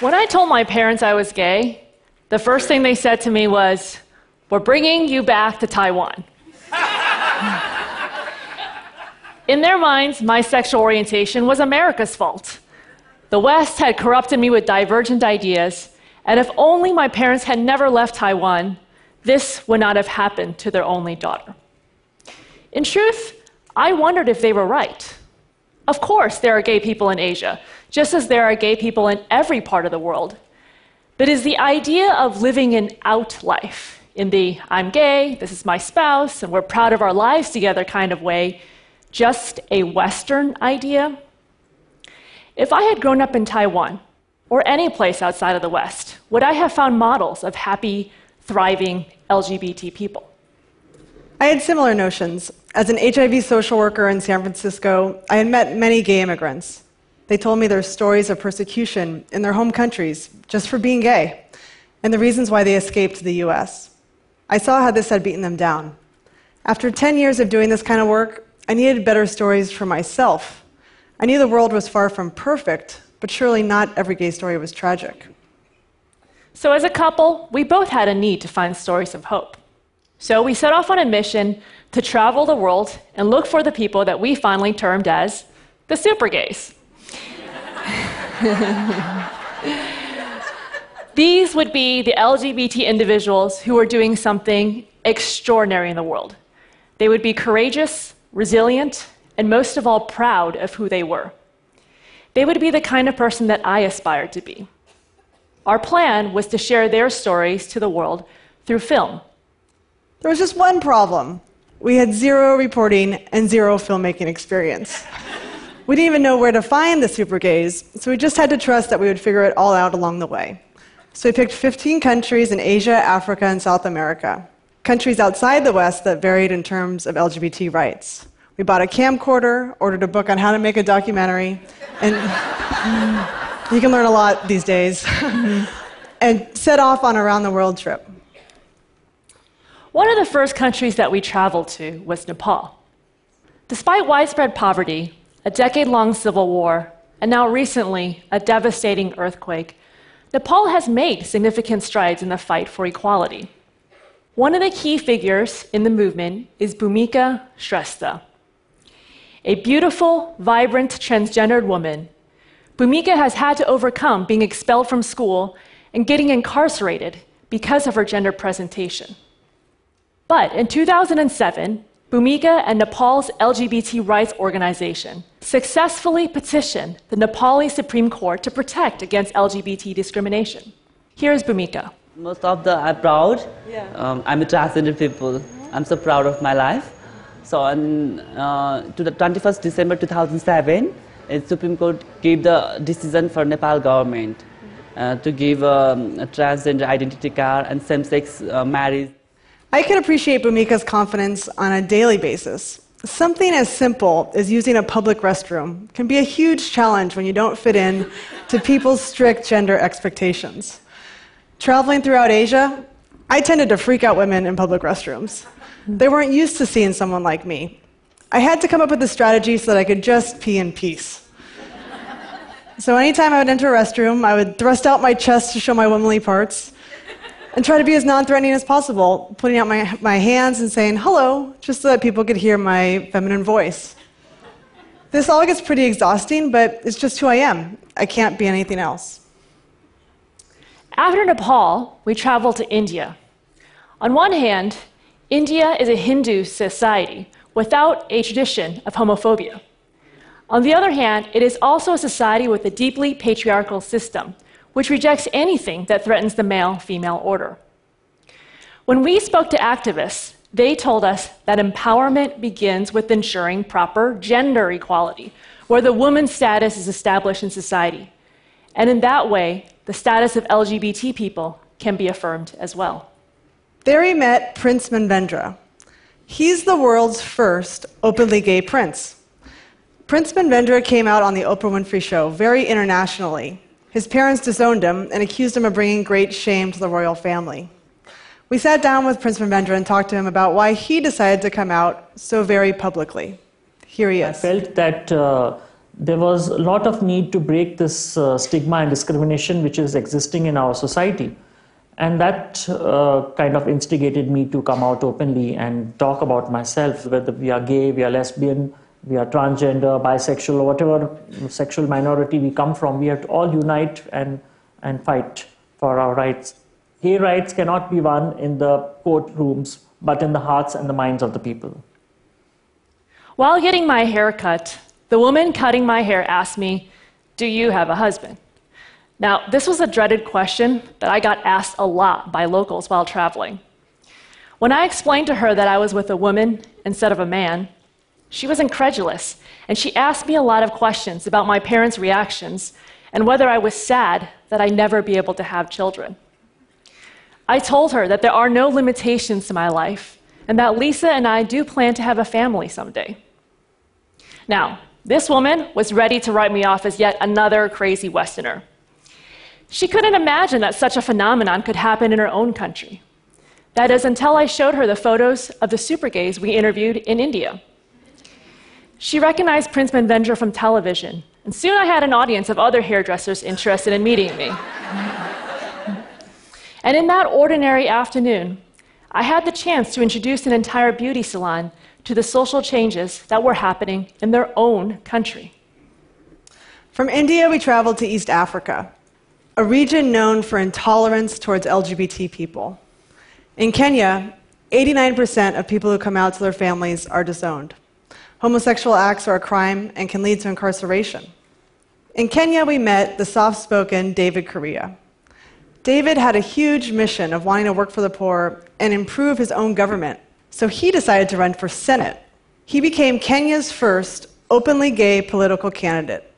When I told my parents I was gay, the first thing they said to me was, We're bringing you back to Taiwan. In their minds, my sexual orientation was America's fault. The West had corrupted me with divergent ideas, and if only my parents had never left Taiwan, this would not have happened to their only daughter. In truth, I wondered if they were right. Of course, there are gay people in Asia, just as there are gay people in every part of the world. But is the idea of living an out life, in the I'm gay, this is my spouse, and we're proud of our lives together kind of way, just a Western idea? If I had grown up in Taiwan, or any place outside of the West, would I have found models of happy, thriving LGBT people? I had similar notions. As an HIV social worker in San Francisco, I had met many gay immigrants. They told me their stories of persecution in their home countries just for being gay, and the reasons why they escaped to the US. I saw how this had beaten them down. After 10 years of doing this kind of work, I needed better stories for myself. I knew the world was far from perfect, but surely not every gay story was tragic. So, as a couple, we both had a need to find stories of hope. So, we set off on a mission to travel the world and look for the people that we finally termed as the super gays. These would be the LGBT individuals who were doing something extraordinary in the world. They would be courageous, resilient, and most of all, proud of who they were. They would be the kind of person that I aspired to be. Our plan was to share their stories to the world through film. There was just one problem we had zero reporting and zero filmmaking experience. we didn't even know where to find the super gays, so we just had to trust that we would figure it all out along the way. So we picked 15 countries in Asia, Africa, and South America, countries outside the West that varied in terms of LGBT rights. We bought a camcorder, ordered a book on how to make a documentary, and you can learn a lot these days, and set off on a round the world trip. One of the first countries that we traveled to was Nepal. Despite widespread poverty, a decade long civil war, and now recently a devastating earthquake, Nepal has made significant strides in the fight for equality. One of the key figures in the movement is Bhumika Shrestha. A beautiful, vibrant transgendered woman, Bhumika has had to overcome being expelled from school and getting incarcerated because of her gender presentation. But in 2007, Bhumika and Nepal's LGBT rights organization successfully petitioned the Nepali Supreme Court to protect against LGBT discrimination. Here's Bhumika. Most of the I'm proud. Yeah. Um, I'm a transgender people. I'm so proud of my life. So on uh, to the 21st December 2007, the Supreme Court gave the decision for Nepal government uh, to give um, a transgender identity card and same-sex uh, marriage. I can appreciate Bhumika's confidence on a daily basis. Something as simple as using a public restroom can be a huge challenge when you don't fit in to people's strict gender expectations. Traveling throughout Asia, I tended to freak out women in public restrooms. They weren't used to seeing someone like me. I had to come up with a strategy so that I could just pee in peace. So anytime I would enter a restroom, I would thrust out my chest to show my womanly parts and try to be as non threatening as possible, putting out my, my hands and saying hello, just so that people could hear my feminine voice. This all gets pretty exhausting, but it's just who I am. I can't be anything else. After Nepal, we traveled to India. On one hand, India is a Hindu society without a tradition of homophobia. On the other hand, it is also a society with a deeply patriarchal system, which rejects anything that threatens the male female order. When we spoke to activists, they told us that empowerment begins with ensuring proper gender equality, where the woman's status is established in society. And in that way, the status of LGBT people can be affirmed as well. There he met Prince Manvendra. He's the world's first openly gay prince. Prince Manvendra came out on the Oprah Winfrey Show very internationally. His parents disowned him and accused him of bringing great shame to the royal family. We sat down with Prince Manvendra and talked to him about why he decided to come out so very publicly. Here he is. I felt that uh, there was a lot of need to break this uh, stigma and discrimination which is existing in our society. And that uh, kind of instigated me to come out openly and talk about myself, whether we are gay, we are lesbian, we are transgender, bisexual, or whatever sexual minority we come from, we have to all unite and, and fight for our rights. Gay rights cannot be won in the courtrooms, but in the hearts and the minds of the people. While getting my hair cut, the woman cutting my hair asked me, Do you have a husband? Now, this was a dreaded question that I got asked a lot by locals while traveling. When I explained to her that I was with a woman instead of a man, she was incredulous, and she asked me a lot of questions about my parents' reactions and whether I was sad that I'd never be able to have children. I told her that there are no limitations to my life and that Lisa and I do plan to have a family someday. Now, this woman was ready to write me off as yet another crazy Westerner. She couldn't imagine that such a phenomenon could happen in her own country. That is, until I showed her the photos of the super gays we interviewed in India. She recognized Prince Manvendra from television, and soon I had an audience of other hairdressers interested in meeting me. and in that ordinary afternoon, I had the chance to introduce an entire beauty salon to the social changes that were happening in their own country. From India, we traveled to East Africa, a region known for intolerance towards LGBT people. In Kenya, 89% of people who come out to their families are disowned. Homosexual acts are a crime and can lead to incarceration. In Kenya, we met the soft spoken David Kuria. David had a huge mission of wanting to work for the poor and improve his own government, so he decided to run for Senate. He became Kenya's first openly gay political candidate.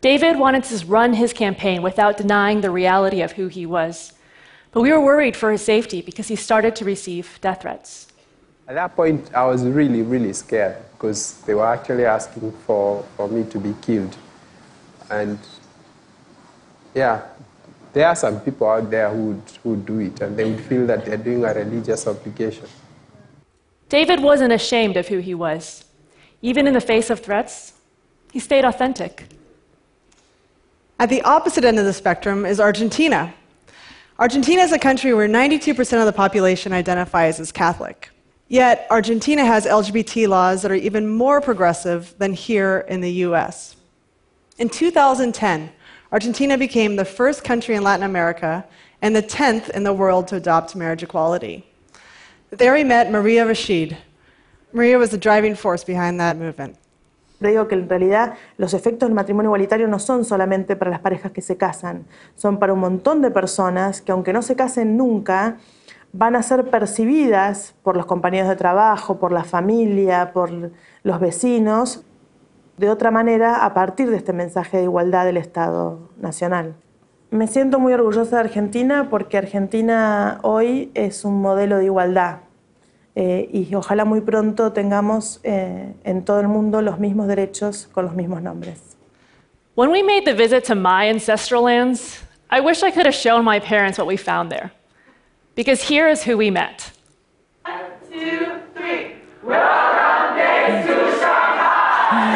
David wanted to run his campaign without denying the reality of who he was. But we were worried for his safety because he started to receive death threats. At that point, I was really, really scared because they were actually asking for, for me to be killed. And yeah, there are some people out there who would, who would do it, and they would feel that they're doing a religious obligation. David wasn't ashamed of who he was. Even in the face of threats, he stayed authentic. At the opposite end of the spectrum is Argentina. Argentina is a country where 92% of the population identifies as Catholic. Yet, Argentina has LGBT laws that are even more progressive than here in the US. In 2010, Argentina became the first country in Latin America and the 10th in the world to adopt marriage equality. There we met Maria Rachid. Maria was the driving force behind that movement. Digo que en realidad los efectos del matrimonio igualitario no son solamente para las parejas que se casan, son para un montón de personas que aunque no se casen nunca, van a ser percibidas por los compañeros de trabajo, por la familia, por los vecinos, de otra manera a partir de este mensaje de igualdad del Estado Nacional. Me siento muy orgullosa de Argentina porque Argentina hoy es un modelo de igualdad eh, y ojalá muy pronto tengamos eh, en todo el mundo los mismos derechos con los mismos nombres. When we made the visit to my ancestral lands, I wish I could have shown my parents what we found there. Because here is who we met. One, two, three. Welcome days to Shanghai.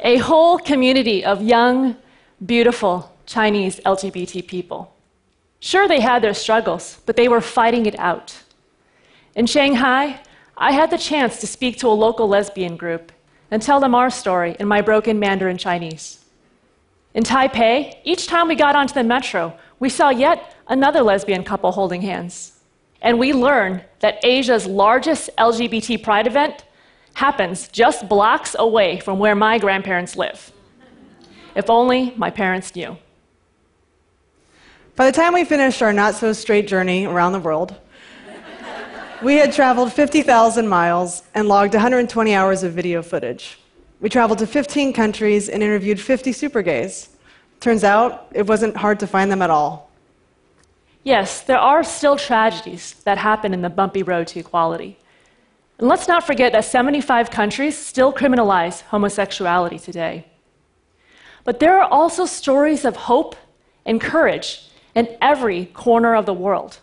A whole community of young, beautiful Chinese LGBT people. Sure, they had their struggles, but they were fighting it out. In Shanghai, I had the chance to speak to a local lesbian group and tell them our story in my broken Mandarin Chinese. In Taipei, each time we got onto the metro, we saw yet another lesbian couple holding hands. And we learned that Asia's largest LGBT pride event happens just blocks away from where my grandparents live. If only my parents knew. By the time we finished our not so straight journey around the world, we had traveled 50,000 miles and logged 120 hours of video footage. We traveled to 15 countries and interviewed 50 super gays. Turns out it wasn't hard to find them at all. Yes, there are still tragedies that happen in the bumpy road to equality. And let's not forget that 75 countries still criminalize homosexuality today. But there are also stories of hope and courage in every corner of the world.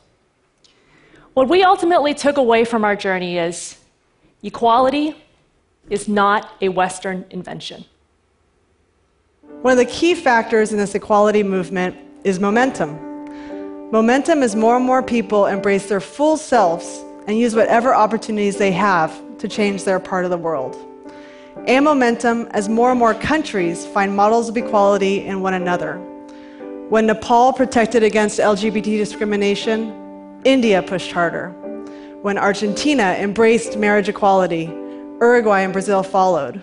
What we ultimately took away from our journey is equality is not a Western invention. One of the key factors in this equality movement is momentum. Momentum is more and more people embrace their full selves and use whatever opportunities they have to change their part of the world. And momentum as more and more countries find models of equality in one another. When Nepal protected against LGBT discrimination, India pushed harder. When Argentina embraced marriage equality, Uruguay and Brazil followed.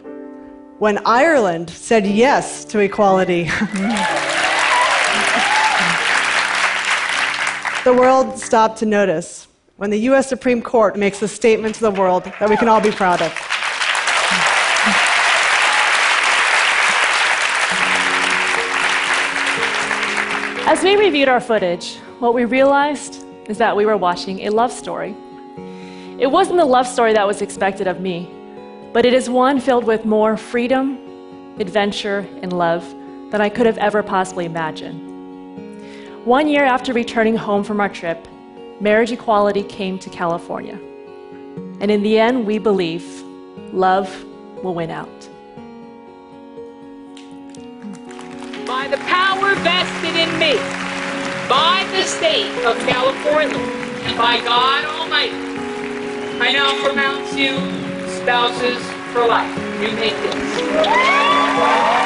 When Ireland said yes to equality, the world stopped to notice. When the US Supreme Court makes a statement to the world that we can all be proud of. As we reviewed our footage, what we realized is that we were watching a love story. It wasn't the love story that was expected of me, but it is one filled with more freedom, adventure, and love than I could have ever possibly imagined. One year after returning home from our trip, marriage equality came to California. And in the end, we believe love will win out. by the power vested in me by the state of California and by God Almighty, I now pronounce you spouses for life. May kiss.